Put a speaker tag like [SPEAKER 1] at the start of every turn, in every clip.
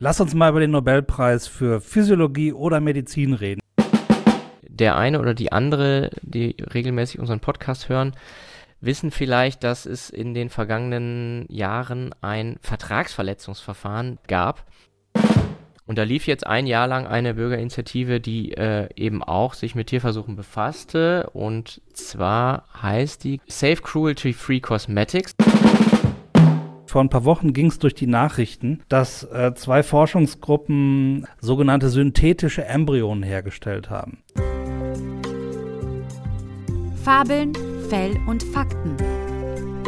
[SPEAKER 1] Lass uns mal über den Nobelpreis für Physiologie oder Medizin reden.
[SPEAKER 2] Der eine oder die andere, die regelmäßig unseren Podcast hören, wissen vielleicht, dass es in den vergangenen Jahren ein Vertragsverletzungsverfahren gab. Und da lief jetzt ein Jahr lang eine Bürgerinitiative, die äh, eben auch sich mit Tierversuchen befasste. Und zwar heißt die Safe Cruelty Free Cosmetics.
[SPEAKER 1] Vor ein paar Wochen ging es durch die Nachrichten, dass äh, zwei Forschungsgruppen sogenannte synthetische Embryonen hergestellt haben.
[SPEAKER 3] Fabeln, Fell und Fakten.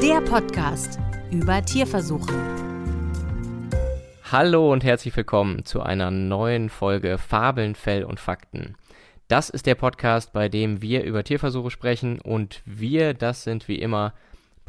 [SPEAKER 3] Der Podcast über Tierversuche.
[SPEAKER 2] Hallo und herzlich willkommen zu einer neuen Folge Fabeln, Fell und Fakten. Das ist der Podcast, bei dem wir über Tierversuche sprechen und wir, das sind wie immer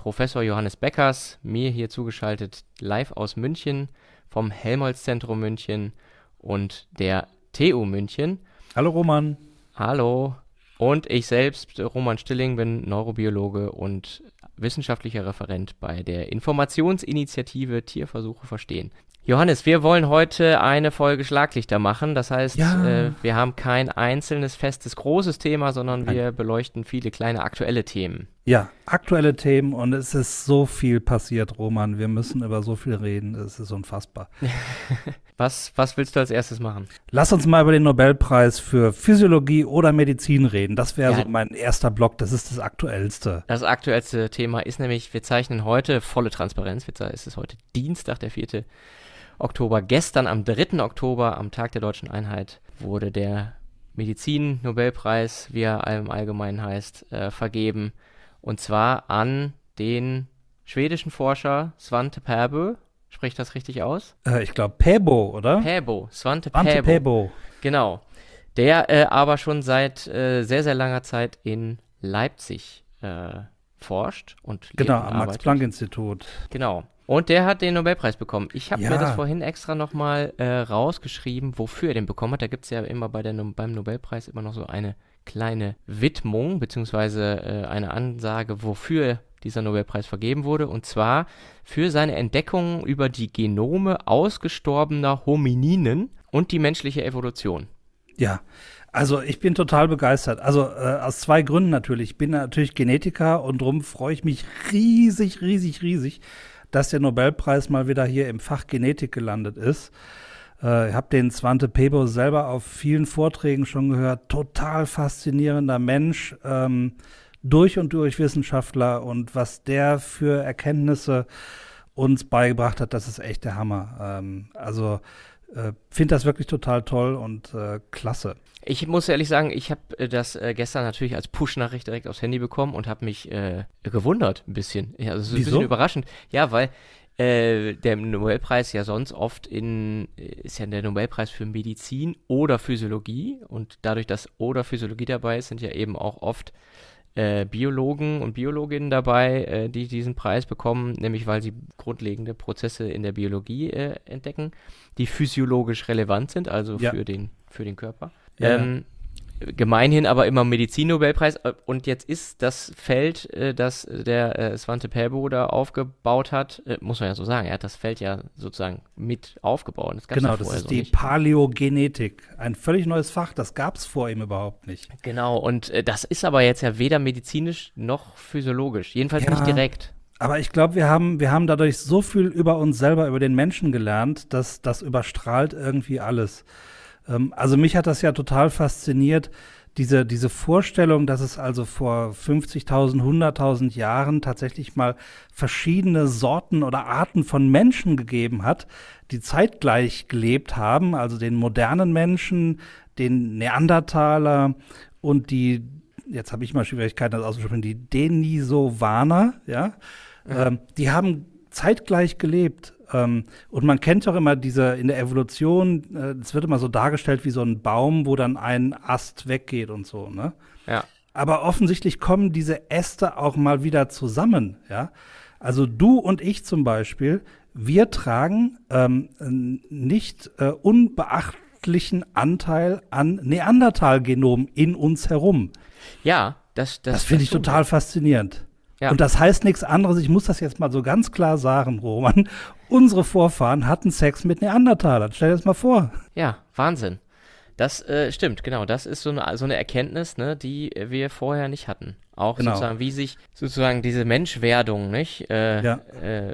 [SPEAKER 2] Professor Johannes Beckers, mir hier zugeschaltet live aus München vom Helmholtz-Zentrum München und der TU München.
[SPEAKER 1] Hallo Roman.
[SPEAKER 2] Hallo. Und ich selbst, Roman Stilling, bin Neurobiologe und wissenschaftlicher Referent bei der Informationsinitiative Tierversuche verstehen. Johannes, wir wollen heute eine Folge Schlaglichter machen. Das heißt,
[SPEAKER 1] Ja.
[SPEAKER 2] äh, wir haben kein einzelnes, festes, großes Thema, sondern wir beleuchten viele kleine aktuelle Themen.
[SPEAKER 1] Ja, aktuelle Themen und es ist so viel passiert, Roman. Wir müssen über so viel reden. Es ist unfassbar.
[SPEAKER 2] Was, was willst du als erstes machen?
[SPEAKER 1] Lass uns mal über den Nobelpreis für Physiologie oder Medizin reden. Das wäre
[SPEAKER 2] Ja.
[SPEAKER 1] so mein erster Block. Das ist das Aktuellste.
[SPEAKER 2] Das aktuellste Thema ist nämlich, wir zeichnen heute volle Transparenz. Es ist heute Dienstag, der 4. Oktober. Gestern am 3. Oktober, am Tag der deutschen Einheit, wurde der Medizin-Nobelpreis, wie er im Allgemeinen heißt, äh, vergeben. Und zwar an den schwedischen Forscher Svante Pääbo. Spricht das richtig aus?
[SPEAKER 1] Äh, ich glaube, Pebo, oder?
[SPEAKER 2] Pääbo, Svante
[SPEAKER 1] Ante
[SPEAKER 2] Pääbo. Genau. Der äh, aber schon seit äh, sehr, sehr langer Zeit in Leipzig äh, forscht und
[SPEAKER 1] Genau,
[SPEAKER 2] und
[SPEAKER 1] am. Max-Planck-Institut.
[SPEAKER 2] Genau. Und der hat den Nobelpreis bekommen. Ich habe
[SPEAKER 1] Ja.
[SPEAKER 2] mir das vorhin extra nochmal äh, rausgeschrieben, wofür er den bekommen hat. Da gibt es ja immer bei der, beim Nobelpreis immer noch so eine kleine Widmung, beziehungsweise äh, eine Ansage, wofür dieser Nobelpreis vergeben wurde. Und zwar für seine Entdeckungen über die Genome ausgestorbener Homininen und die menschliche Evolution.
[SPEAKER 1] Ja, also ich bin total begeistert. Also äh, aus zwei Gründen natürlich. Ich bin natürlich Genetiker und darum freue ich mich riesig, riesig, riesig, dass der Nobelpreis mal wieder hier im Fach Genetik gelandet ist. Äh, ich habe den Svante Pebo selber auf vielen Vorträgen schon gehört. Total faszinierender Mensch, ähm, durch und durch Wissenschaftler und was der für Erkenntnisse uns beigebracht hat, das ist echt der Hammer. Ähm, also äh, finde das wirklich total toll und äh, klasse.
[SPEAKER 2] Ich muss ehrlich sagen, ich habe äh, das äh, gestern natürlich als Push-Nachricht direkt aufs Handy bekommen und habe mich äh, gewundert ein bisschen. Ja, also es ist ein
[SPEAKER 1] Wieso?
[SPEAKER 2] bisschen überraschend. Ja, weil äh, der Nobelpreis ja sonst oft in, äh, ist ja der Nobelpreis für Medizin oder Physiologie und dadurch, dass oder Physiologie dabei ist, sind ja eben auch oft äh, Biologen und Biologinnen dabei, äh, die diesen Preis bekommen, nämlich weil sie grundlegende Prozesse in der Biologie äh, entdecken, die physiologisch relevant sind, also
[SPEAKER 1] Ja.
[SPEAKER 2] für, den, für den Körper.
[SPEAKER 1] Ja,
[SPEAKER 2] ähm, Gemeinhin aber immer Medizin-Nobelpreis. Äh, Und jetzt ist das Feld, äh, das der äh, Svante Pääbo da aufgebaut hat, muss man ja so sagen, er hat das Feld ja sozusagen mit aufgebaut. Das
[SPEAKER 1] Genau,
[SPEAKER 2] ja
[SPEAKER 1] das ist
[SPEAKER 2] so
[SPEAKER 1] die
[SPEAKER 2] nicht.
[SPEAKER 1] Paläogenetik. Ein völlig neues Fach, das gab es vor ihm überhaupt nicht.
[SPEAKER 2] Genau, und das ist aber jetzt ja weder medizinisch noch physiologisch. Jedenfalls
[SPEAKER 1] Ja.
[SPEAKER 2] nicht direkt.
[SPEAKER 1] Aber ich glaube, wir haben, wir haben dadurch so viel über uns selber, über den Menschen gelernt, dass das überstrahlt irgendwie alles. Ähm, also mich hat das ja total fasziniert, diese, diese Vorstellung, dass es also vor 50.000, 100.000 Jahren tatsächlich mal verschiedene Sorten oder Arten von Menschen gegeben hat, die zeitgleich gelebt haben, also den modernen Menschen, den Neandertaler und die, jetzt habe ich mal Schwierigkeiten, das auszusprechen, die Denisovaner, ja, ähm, die haben zeitgleich gelebt. Ähm, und man kennt doch immer diese, in der Evolution, äh, es wird immer so dargestellt wie so ein Baum, wo dann ein Ast weggeht und so, ne?
[SPEAKER 2] Ja.
[SPEAKER 1] Aber offensichtlich kommen diese Äste auch mal wieder zusammen, ja. Also du und ich zum Beispiel, wir tragen ähm, nicht äh, unbeachtlichen Anteil an Neandertal-Genom in uns herum.
[SPEAKER 2] Ja, das das,
[SPEAKER 1] Das finde ich total faszinierend.
[SPEAKER 2] Ja.
[SPEAKER 1] Und das heißt nichts anderes, ich muss das jetzt mal so ganz klar sagen, Roman, unsere Vorfahren hatten Sex mit Neandertalern. Stell dir das mal vor.
[SPEAKER 2] Ja, Wahnsinn. Das äh, stimmt, genau. Das ist so eine, so eine Erkenntnis, ne, die wir vorher nicht hatten. Auch
[SPEAKER 1] Genau.
[SPEAKER 2] sozusagen, wie sich sozusagen diese Menschwerdung, nicht, äh,
[SPEAKER 1] Ja.
[SPEAKER 2] äh,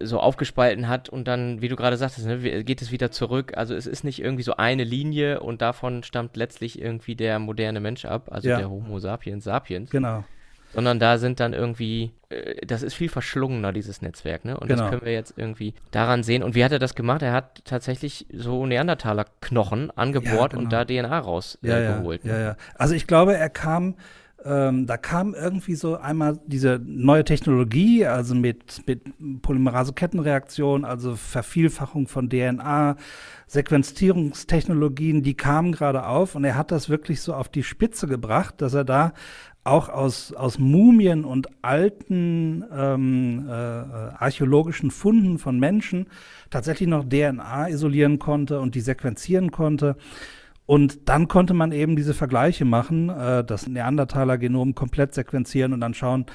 [SPEAKER 2] so aufgespalten hat und dann, wie du gerade sagtest, ne, geht es wieder zurück. Also es ist nicht irgendwie so eine Linie und davon stammt letztlich irgendwie der moderne Mensch ab, also
[SPEAKER 1] Ja.
[SPEAKER 2] der Homo sapiens sapiens,
[SPEAKER 1] Genau.
[SPEAKER 2] Sondern da sind dann irgendwie, äh, das ist viel verschlungener, dieses Netzwerk, ne? Und
[SPEAKER 1] Genau.
[SPEAKER 2] das können wir jetzt irgendwie daran sehen. Und wie hat er das gemacht? Er hat tatsächlich so Neandertaler-Knochen angebohrt
[SPEAKER 1] Ja, genau.
[SPEAKER 2] und da DNA rausgeholt.
[SPEAKER 1] Ja,
[SPEAKER 2] Äh,
[SPEAKER 1] ja,
[SPEAKER 2] geholt, ne?
[SPEAKER 1] ja, ja. Also ich glaube, er kam, ähm, da kam irgendwie so einmal diese neue Technologie, also mit, mit Polymerase-Kettenreaktion, also Vervielfachung von DNA, Sequenzierungstechnologien, die kamen gerade auf und er hat das wirklich so auf die Spitze gebracht, dass er da auch aus, aus Mumien und alten ähm, äh, archäologischen Funden von Menschen tatsächlich noch DNA isolieren konnte und die sequenzieren konnte. Und dann konnte man eben diese Vergleiche machen, äh, das Neandertaler-Genom komplett sequenzieren und dann schauen,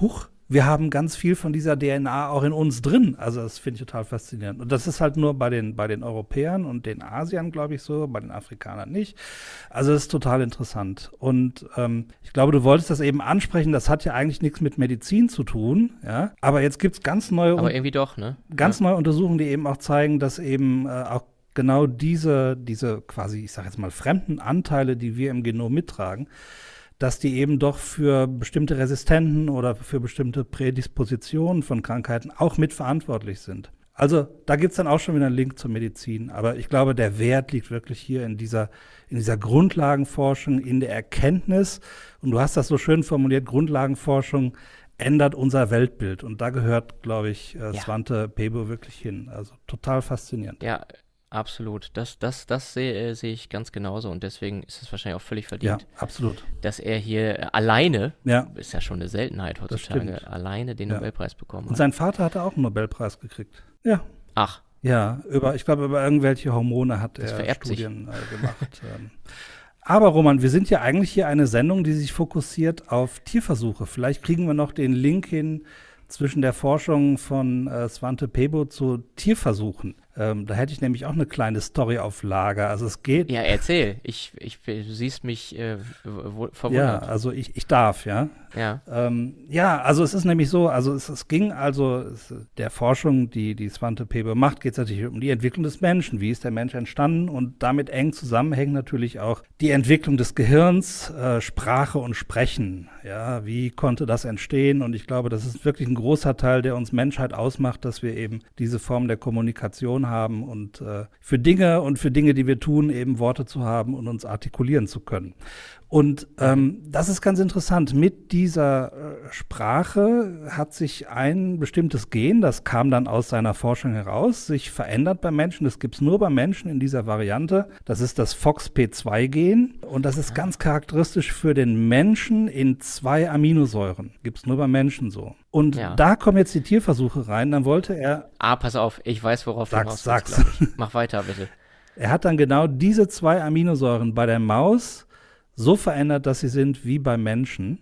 [SPEAKER 1] huch, wir haben ganz viel von dieser DNA auch in uns drin. Also das finde ich total faszinierend. Und das ist halt nur bei den, bei den Europäern und den Asiern, glaube ich, so, bei den Afrikanern nicht. Also das ist total interessant. Und ähm, ich glaube, du wolltest das eben ansprechen, das hat ja eigentlich nichts mit Medizin zu tun, ja. Aber jetzt gibt's ganz neue
[SPEAKER 2] Aber irgendwie doch, ne?
[SPEAKER 1] ganz neue Untersuchungen, die eben auch zeigen, dass eben äh, auch genau diese, diese quasi, ich sage jetzt mal, fremden Anteile, die wir im Genom mittragen, dass die eben doch für bestimmte Resistenten oder für bestimmte Prädispositionen von Krankheiten auch mitverantwortlich sind. Also da gibt's dann auch schon wieder einen Link zur Medizin. Aber ich glaube, der Wert liegt wirklich hier in dieser, in dieser Grundlagenforschung, in der Erkenntnis. Und du hast das so schön formuliert, Grundlagenforschung ändert unser Weltbild. Und da gehört, glaube ich, äh,
[SPEAKER 2] Ja.
[SPEAKER 1] Svante Pebo wirklich hin. Also total faszinierend.
[SPEAKER 2] Ja, absolut. Das, das, das sehe, sehe ich ganz genauso und deswegen ist es wahrscheinlich auch völlig
[SPEAKER 1] Ja,
[SPEAKER 2] verdient,
[SPEAKER 1] absolut.
[SPEAKER 2] dass er hier äh, alleine,
[SPEAKER 1] Ja.
[SPEAKER 2] ist ja schon eine Seltenheit heutzutage, alleine den
[SPEAKER 1] Ja.
[SPEAKER 2] Nobelpreis bekommen
[SPEAKER 1] Und
[SPEAKER 2] hat.
[SPEAKER 1] sein Vater hatte auch einen Nobelpreis gekriegt. Ja.
[SPEAKER 2] Ach,
[SPEAKER 1] Ja, über, ich glaube, über irgendwelche Hormone hat
[SPEAKER 2] Das
[SPEAKER 1] er. Studien äh, gemacht. ähm. Aber Roman, wir sind ja eigentlich hier eine Sendung, die sich fokussiert auf Tierversuche. Vielleicht kriegen wir noch den Link hin zwischen der Forschung von äh, Svante Pebo zu Tierversuchen. Ähm, da hätte ich nämlich auch eine kleine Story auf Lager. Also es geht.
[SPEAKER 2] ja, erzähl. Ich, ich, du siehst mich äh, wo-
[SPEAKER 1] ja
[SPEAKER 2] verwundert.
[SPEAKER 1] also ich, ich darf, ja.
[SPEAKER 2] Ja.
[SPEAKER 1] Ähm, ja, also es ist nämlich so, also es, es ging also es, der Forschung, die die Svante Pebe macht, geht es natürlich um die Entwicklung des Menschen. Wie ist der Mensch entstanden? Und damit eng zusammenhängt natürlich auch die Entwicklung des Gehirns, äh, Sprache und Sprechen. Ja, wie konnte das entstehen? Und ich glaube, das ist wirklich ein großer Teil, der uns Menschheit ausmacht, dass wir eben diese Form der Kommunikation haben und äh, für Dinge und für Dinge, die wir tun, eben Worte zu haben und uns artikulieren zu können. Und ähm, das ist ganz interessant. Mit dieser äh, Sprache hat sich ein bestimmtes Gen, das kam dann aus seiner Forschung heraus, sich verändert beim Menschen. Das gibt's nur beim Menschen in dieser Variante. Das ist das FOXP2-Gen. Und das ist ganz charakteristisch für den Menschen in zwei Aminosäuren. Gibt's nur beim Menschen so. Und
[SPEAKER 2] Ja.
[SPEAKER 1] da kommen jetzt die Tierversuche rein. Dann wollte er
[SPEAKER 2] Ah, pass auf, ich weiß, worauf
[SPEAKER 1] Sag's,
[SPEAKER 2] du hinaus
[SPEAKER 1] sag's.
[SPEAKER 2] willst. Mach weiter, bitte.
[SPEAKER 1] Er hat dann genau diese zwei Aminosäuren bei der Maus so verändert, dass sie sind wie beim Menschen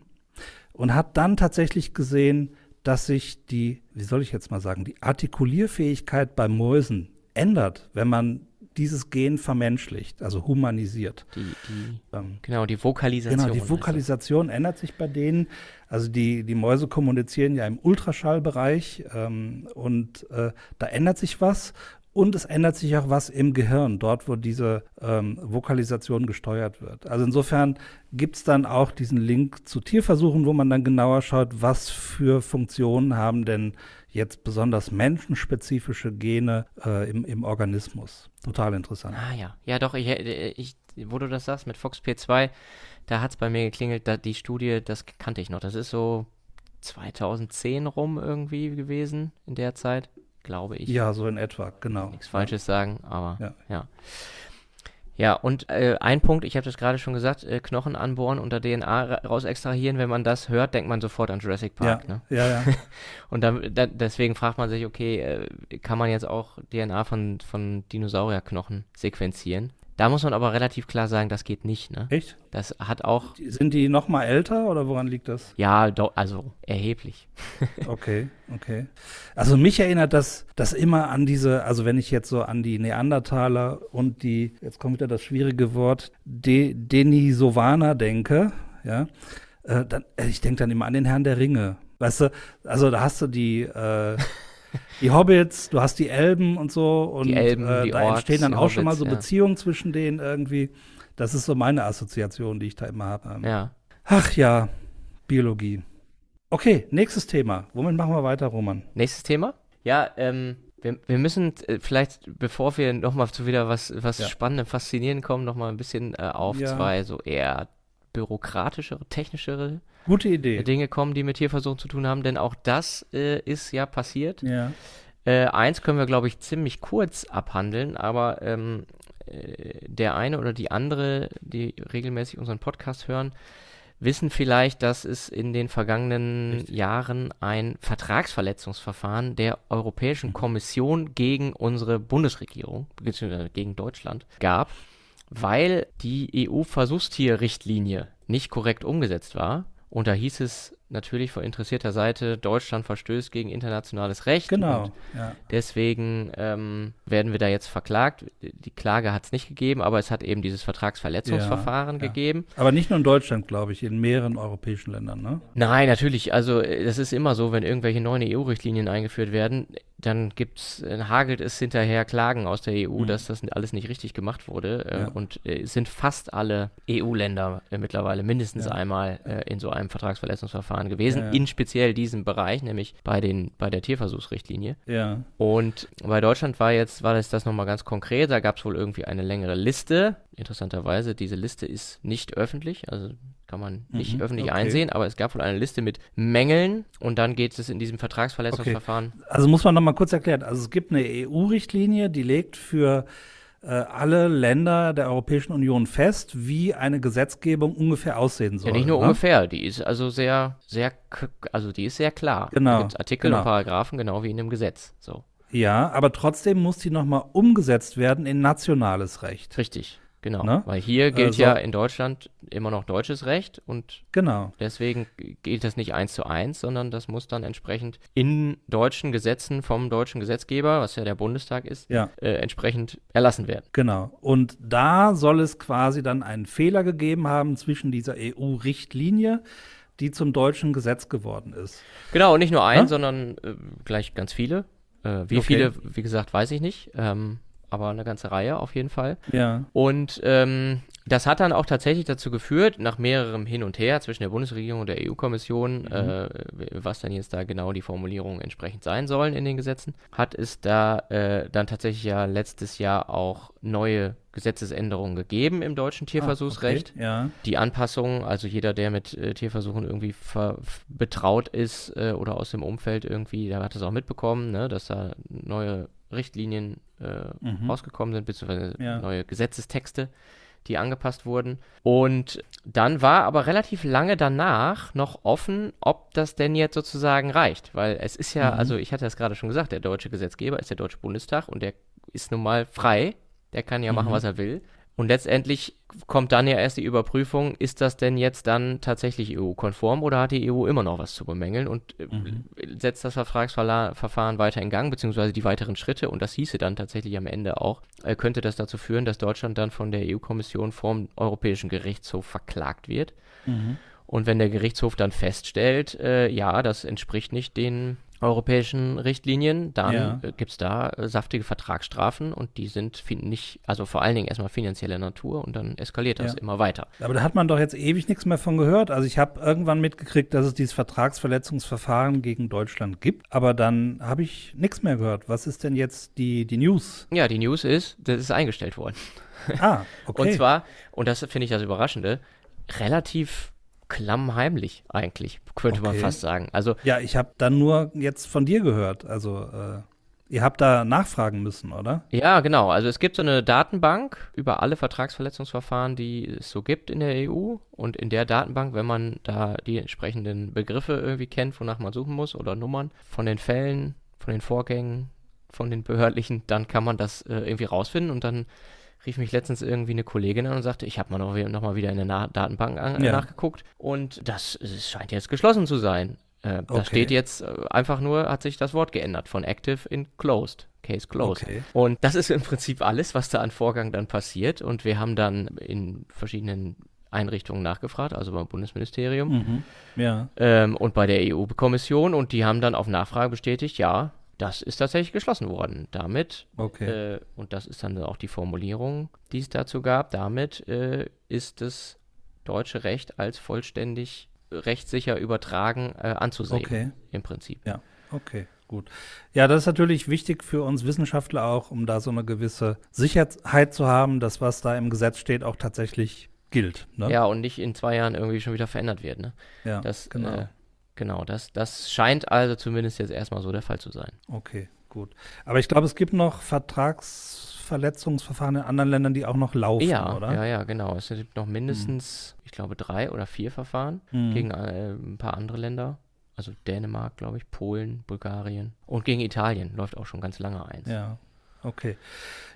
[SPEAKER 1] und hat dann tatsächlich gesehen, dass sich die, wie soll ich jetzt mal sagen, die Artikulierfähigkeit bei Mäusen ändert, wenn man dieses Gen vermenschlicht, also humanisiert.
[SPEAKER 2] Die, die,
[SPEAKER 1] Ähm,
[SPEAKER 2] genau, die Vokalisation.
[SPEAKER 1] Genau, die Vokalisation ändert sich bei denen. Also die, die Mäuse kommunizieren ja im Ultraschallbereich ähm, und äh, da ändert sich was. Und es ändert sich auch was im Gehirn, dort, wo diese ähm, Vokalisation gesteuert wird. Also insofern gibt's dann auch diesen Link zu Tierversuchen, wo man dann genauer schaut, was für Funktionen haben denn jetzt besonders menschenspezifische Gene äh, im, im Organismus. Total interessant.
[SPEAKER 2] Ah ja, ja doch, ich, äh, ich, wo du das sagst mit FoxP2, da hat es bei mir geklingelt, da, die Studie, das kannte ich noch. Das ist so 2010 rum irgendwie gewesen in der Zeit, glaube ich.
[SPEAKER 1] Ja, so in etwa, genau.
[SPEAKER 2] Nichts Falsches sagen, aber
[SPEAKER 1] Ja.
[SPEAKER 2] ja. Ja, und äh, ein Punkt, ich habe das gerade schon gesagt, äh, Knochen anbohren und da DNA ra- raus extrahieren, wenn man das hört, denkt man sofort an Jurassic
[SPEAKER 1] Ja,
[SPEAKER 2] Park. Ne?
[SPEAKER 1] ja, ja.
[SPEAKER 2] Und dann, da, deswegen fragt man sich, okay, äh, kann man jetzt auch DNA von, von Dinosaurierknochen sequenzieren? Da muss man aber relativ klar sagen, das geht nicht. Ne?
[SPEAKER 1] Echt?
[SPEAKER 2] Das hat auch.
[SPEAKER 1] Sind die noch mal älter oder woran liegt das?
[SPEAKER 2] Ja, do, also erheblich.
[SPEAKER 1] okay, okay. Also mich erinnert das, das immer an diese, also wenn ich jetzt so an die Neandertaler und die, jetzt kommt wieder das schwierige Wort, De, Denisovaner denke, ja, äh, dann, äh, ich denke dann immer an den Herrn der Ringe. Weißt du, also da hast du die, äh, die Hobbits, du hast die Elben und so und
[SPEAKER 2] die Elben,
[SPEAKER 1] äh,
[SPEAKER 2] die
[SPEAKER 1] da
[SPEAKER 2] Orks,
[SPEAKER 1] entstehen dann auch schon mal
[SPEAKER 2] Hobbits,
[SPEAKER 1] so
[SPEAKER 2] ja.
[SPEAKER 1] Beziehungen zwischen denen irgendwie. Das ist so meine Assoziation, die ich da immer habe.
[SPEAKER 2] Ja.
[SPEAKER 1] Ach ja, Biologie. Okay, nächstes Thema. Womit machen wir weiter, Roman?
[SPEAKER 2] Nächstes Thema? Ja, ähm, wir, wir müssen äh, vielleicht, bevor wir nochmal zu wieder was, was
[SPEAKER 1] Ja.
[SPEAKER 2] Spannendem, Faszinierendem kommen, nochmal ein bisschen äh, auf
[SPEAKER 1] Ja.
[SPEAKER 2] zwei so eher bürokratischere, technischere
[SPEAKER 1] Gute Idee.
[SPEAKER 2] Dinge kommen, die mit Tierversuchen zu tun haben, denn auch das äh, ist ja passiert.
[SPEAKER 1] Ja.
[SPEAKER 2] Äh, eins können wir, glaube ich, ziemlich kurz abhandeln, aber ähm, äh, der eine oder die andere, die regelmäßig unseren Podcast hören, wissen vielleicht, dass es in den vergangenen
[SPEAKER 1] Richtig.
[SPEAKER 2] Jahren ein Vertragsverletzungsverfahren der Europäischen. Kommission gegen unsere Bundesregierung, beziehungsweise gegen Deutschland, gab, weil die EU-Versuchstierrichtlinie nicht korrekt umgesetzt war. Und da hieß es natürlich von interessierter Seite, Deutschland verstößt gegen internationales Recht.
[SPEAKER 1] Genau. Ja.
[SPEAKER 2] Deswegen ähm, werden wir da jetzt verklagt. Die Klage hat es nicht gegeben, aber es hat eben dieses Vertragsverletzungsverfahren
[SPEAKER 1] Ja, ja.
[SPEAKER 2] gegeben.
[SPEAKER 1] Aber nicht nur in Deutschland, glaube ich, in mehreren europäischen Ländern, ne?
[SPEAKER 2] Nein, natürlich. Also äh, das ist immer so, wenn irgendwelche neuen EU-Richtlinien eingeführt werden, dann gibt's, äh, hagelt es hinterher Klagen aus der EU,
[SPEAKER 1] Mhm.
[SPEAKER 2] dass das alles nicht richtig gemacht wurde. Äh,
[SPEAKER 1] Ja.
[SPEAKER 2] Und äh, es sind fast alle EU-Länder äh, mittlerweile mindestens
[SPEAKER 1] Ja.
[SPEAKER 2] einmal äh, in so einem Vertragsverletzungsverfahren gewesen,
[SPEAKER 1] ja.
[SPEAKER 2] in speziell diesem Bereich, nämlich bei den bei der Tierversuchsrichtlinie.
[SPEAKER 1] Ja.
[SPEAKER 2] Und bei Deutschland war jetzt, war das, das nochmal ganz konkret, da gab es wohl irgendwie eine längere Liste. Interessanterweise, diese Liste ist nicht öffentlich, also kann man nicht
[SPEAKER 1] Mhm,
[SPEAKER 2] öffentlich
[SPEAKER 1] okay.
[SPEAKER 2] einsehen, aber es gab wohl eine Liste mit Mängeln und dann geht es in diesem Vertragsverletzungsverfahren.
[SPEAKER 1] Also muss man noch mal kurz erklären. Also es gibt eine EU-Richtlinie, die legt für äh, alle Länder der Europäischen Union fest, wie eine Gesetzgebung ungefähr aussehen soll.
[SPEAKER 2] Ja, nicht nur
[SPEAKER 1] ne?
[SPEAKER 2] ungefähr, die ist also sehr, sehr, also die ist sehr klar.
[SPEAKER 1] Genau,
[SPEAKER 2] Da gibt's Artikel
[SPEAKER 1] genau.
[SPEAKER 2] und Paragraphen, genau wie in dem Gesetz. So,
[SPEAKER 1] Ja, aber trotzdem muss die noch mal umgesetzt werden in nationales Recht.
[SPEAKER 2] richtig, genau.
[SPEAKER 1] Ne?
[SPEAKER 2] Weil hier gilt
[SPEAKER 1] Also-
[SPEAKER 2] ja in Deutschland immer noch deutsches Recht und
[SPEAKER 1] Genau.
[SPEAKER 2] Deswegen gilt das nicht eins zu eins, sondern das muss dann entsprechend in deutschen Gesetzen vom deutschen Gesetzgeber, was ja der Bundestag ist,
[SPEAKER 1] Ja.
[SPEAKER 2] äh, entsprechend erlassen werden.
[SPEAKER 1] Genau. Und da soll es quasi dann einen Fehler gegeben haben zwischen dieser EU-Richtlinie, die zum deutschen Gesetz geworden ist.
[SPEAKER 2] Genau, und nicht nur ein,
[SPEAKER 1] Ja?
[SPEAKER 2] sondern äh, gleich ganz viele. Äh, wie
[SPEAKER 1] Okay.
[SPEAKER 2] viele, wie gesagt, weiß ich nicht, ähm, aber eine ganze Reihe auf jeden Fall.
[SPEAKER 1] Ja.
[SPEAKER 2] Und ähm, das hat dann auch tatsächlich dazu geführt, nach mehrerem Hin und Her zwischen der Bundesregierung und der EU-Kommission, äh, was dann jetzt da genau die Formulierungen entsprechend sein sollen in den Gesetzen, hat es da äh, dann tatsächlich ja letztes Jahr auch neue Gesetzesänderungen gegeben im deutschen Tierversuchsrecht.
[SPEAKER 1] Ah, okay. Ja.
[SPEAKER 2] Die Anpassungen, also jeder, der mit äh, Tierversuchen irgendwie ver betraut ist äh, oder aus dem Umfeld irgendwie, der hat es auch mitbekommen, ne, dass da neue Richtlinien äh,
[SPEAKER 1] Mhm.
[SPEAKER 2] rausgekommen sind, beziehungsweise
[SPEAKER 1] Ja.
[SPEAKER 2] neue Gesetzestexte, die angepasst wurden. Und dann war aber relativ lange danach noch offen, ob das denn jetzt sozusagen reicht. Weil es ist ja,
[SPEAKER 1] Mhm.
[SPEAKER 2] also ich hatte das gerade schon gesagt, der deutsche Gesetzgeber ist der Deutsche Bundestag und der ist nun mal frei. Der kann ja machen,
[SPEAKER 1] Mhm.
[SPEAKER 2] was er will. Und letztendlich kommt dann ja erst die Überprüfung, ist das denn jetzt dann tatsächlich EU-konform oder hat die EU immer noch was zu bemängeln und äh,
[SPEAKER 1] Mhm.
[SPEAKER 2] setzt das Vertragsverfahren weiter in Gang, beziehungsweise die weiteren Schritte, und das hieße dann tatsächlich am Ende auch, äh, könnte das dazu führen, dass Deutschland dann von der EU-Kommission vom Europäischen Gerichtshof verklagt wird.
[SPEAKER 1] Mhm.
[SPEAKER 2] Und wenn der Gerichtshof dann feststellt, äh, ja, das entspricht nicht den europäischen Richtlinien, dann
[SPEAKER 1] Ja.
[SPEAKER 2] äh, gibt es da äh, saftige Vertragsstrafen und die sind nicht, also vor allen Dingen erstmal finanzieller Natur und dann eskaliert das
[SPEAKER 1] Ja.
[SPEAKER 2] immer weiter.
[SPEAKER 1] Aber da hat man doch jetzt ewig nichts mehr von gehört. Also ich habe irgendwann mitgekriegt, dass es dieses Vertragsverletzungsverfahren gegen Deutschland gibt, aber dann habe ich nichts mehr gehört. Was ist denn jetzt die, die News?
[SPEAKER 2] Ja, die News ist, das ist eingestellt worden.
[SPEAKER 1] Ah, okay.
[SPEAKER 2] Und zwar, und das finde ich das Überraschende, relativ klammheimlich eigentlich, könnte man
[SPEAKER 1] Okay.
[SPEAKER 2] fast sagen. Also
[SPEAKER 1] ja, ich habe dann nur jetzt von dir gehört. Also äh, ihr habt da nachfragen müssen, oder?
[SPEAKER 2] Ja, genau. Also es gibt so eine Datenbank über alle Vertragsverletzungsverfahren, die es so gibt in der EU. Und in der Datenbank, wenn man da die entsprechenden Begriffe irgendwie kennt, wonach man suchen muss oder Nummern von den Fällen, von den Vorgängen, von den behördlichen, dann kann man das äh, irgendwie rausfinden und dann rief mich letztens irgendwie eine Kollegin an und sagte, ich habe mal noch, noch, mal wieder in der Na Datenbank an, ja. nachgeguckt und das, das scheint jetzt geschlossen zu sein. Äh, okay. Da steht jetzt äh, einfach nur, hat sich das Wort geändert von active in closed. Case closed. Okay. Und das ist im Prinzip alles, was da an Vorgang dann passiert. Und wir haben dann in verschiedenen Einrichtungen nachgefragt, also beim Bundesministerium mhm. ja. ähm, und bei der EU-Kommission. Und die haben dann auf Nachfrage bestätigt, ja, das ist tatsächlich geschlossen worden. Damit, okay. äh, und das ist dann auch die Formulierung, die es dazu gab, damit äh, ist das deutsche Recht als vollständig rechtssicher übertragen äh, anzusehen. Okay. Im Prinzip.
[SPEAKER 1] Ja, okay. Gut. Ja, das ist natürlich wichtig für uns Wissenschaftler auch, um da so eine gewisse Sicherheit zu haben, dass was da im Gesetz steht auch tatsächlich gilt.
[SPEAKER 2] Ne? Ja, und nicht in zwei Jahren irgendwie schon wieder verändert wird. Ne? Ja, das, genau. Genau, das, das scheint also zumindest jetzt erstmal so der Fall zu sein.
[SPEAKER 1] Okay, gut. Aber ich glaube, es gibt noch Vertrags Verletzungsverfahren in anderen Ländern, die auch noch laufen,
[SPEAKER 2] ja,
[SPEAKER 1] oder?
[SPEAKER 2] Ja, ja, genau. Es gibt noch mindestens, hm. ich glaube, drei oder vier Verfahren hm. gegen äh, ein paar andere Länder. Also Dänemark, glaube ich, Polen, Bulgarien und gegen Italien läuft auch schon ganz lange eins.
[SPEAKER 1] Ja, okay.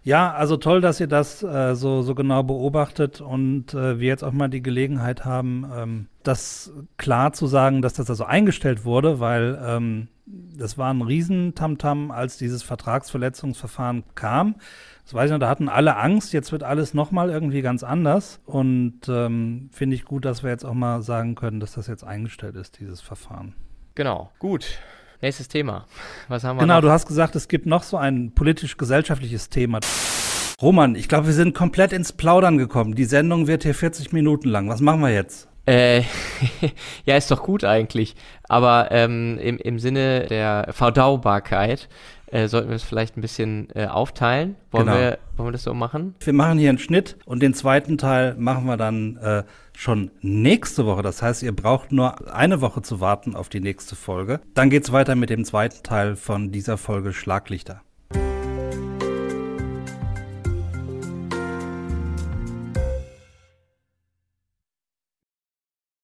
[SPEAKER 1] Ja, also toll, dass ihr das äh, so, so genau beobachtet und äh, wir jetzt auch mal die Gelegenheit haben, ähm, das klar zu sagen, dass das also eingestellt wurde, weil ähm, das war ein Riesentamtam, als dieses Vertragsverletzungsverfahren kam. Das weiß ich noch, da hatten alle Angst, jetzt wird alles nochmal irgendwie ganz anders. Und ähm, finde ich gut, dass wir jetzt auch mal sagen können, dass das jetzt eingestellt ist, dieses Verfahren.
[SPEAKER 2] Genau, gut. Nächstes Thema.
[SPEAKER 1] Was haben wir Genau, noch? du hast gesagt, es gibt noch so ein politisch-gesellschaftliches Thema. Roman, ich glaube, wir sind komplett ins Plaudern gekommen. Die Sendung wird hier 40 Minuten lang. Was machen wir jetzt?
[SPEAKER 2] Äh, ja, ist doch gut eigentlich. Aber ähm, im, im Sinne der Verdaubarkeit äh, sollten wir es vielleicht ein bisschen äh, aufteilen. Wollen, genau. wir, wollen wir das so machen?
[SPEAKER 1] Wir machen hier einen Schnitt und den zweiten Teil machen wir dann äh, schon nächste Woche. Das heißt, ihr braucht nur eine Woche zu warten auf die nächste Folge. Dann geht's weiter mit dem zweiten Teil von dieser Folge Schlaglichter.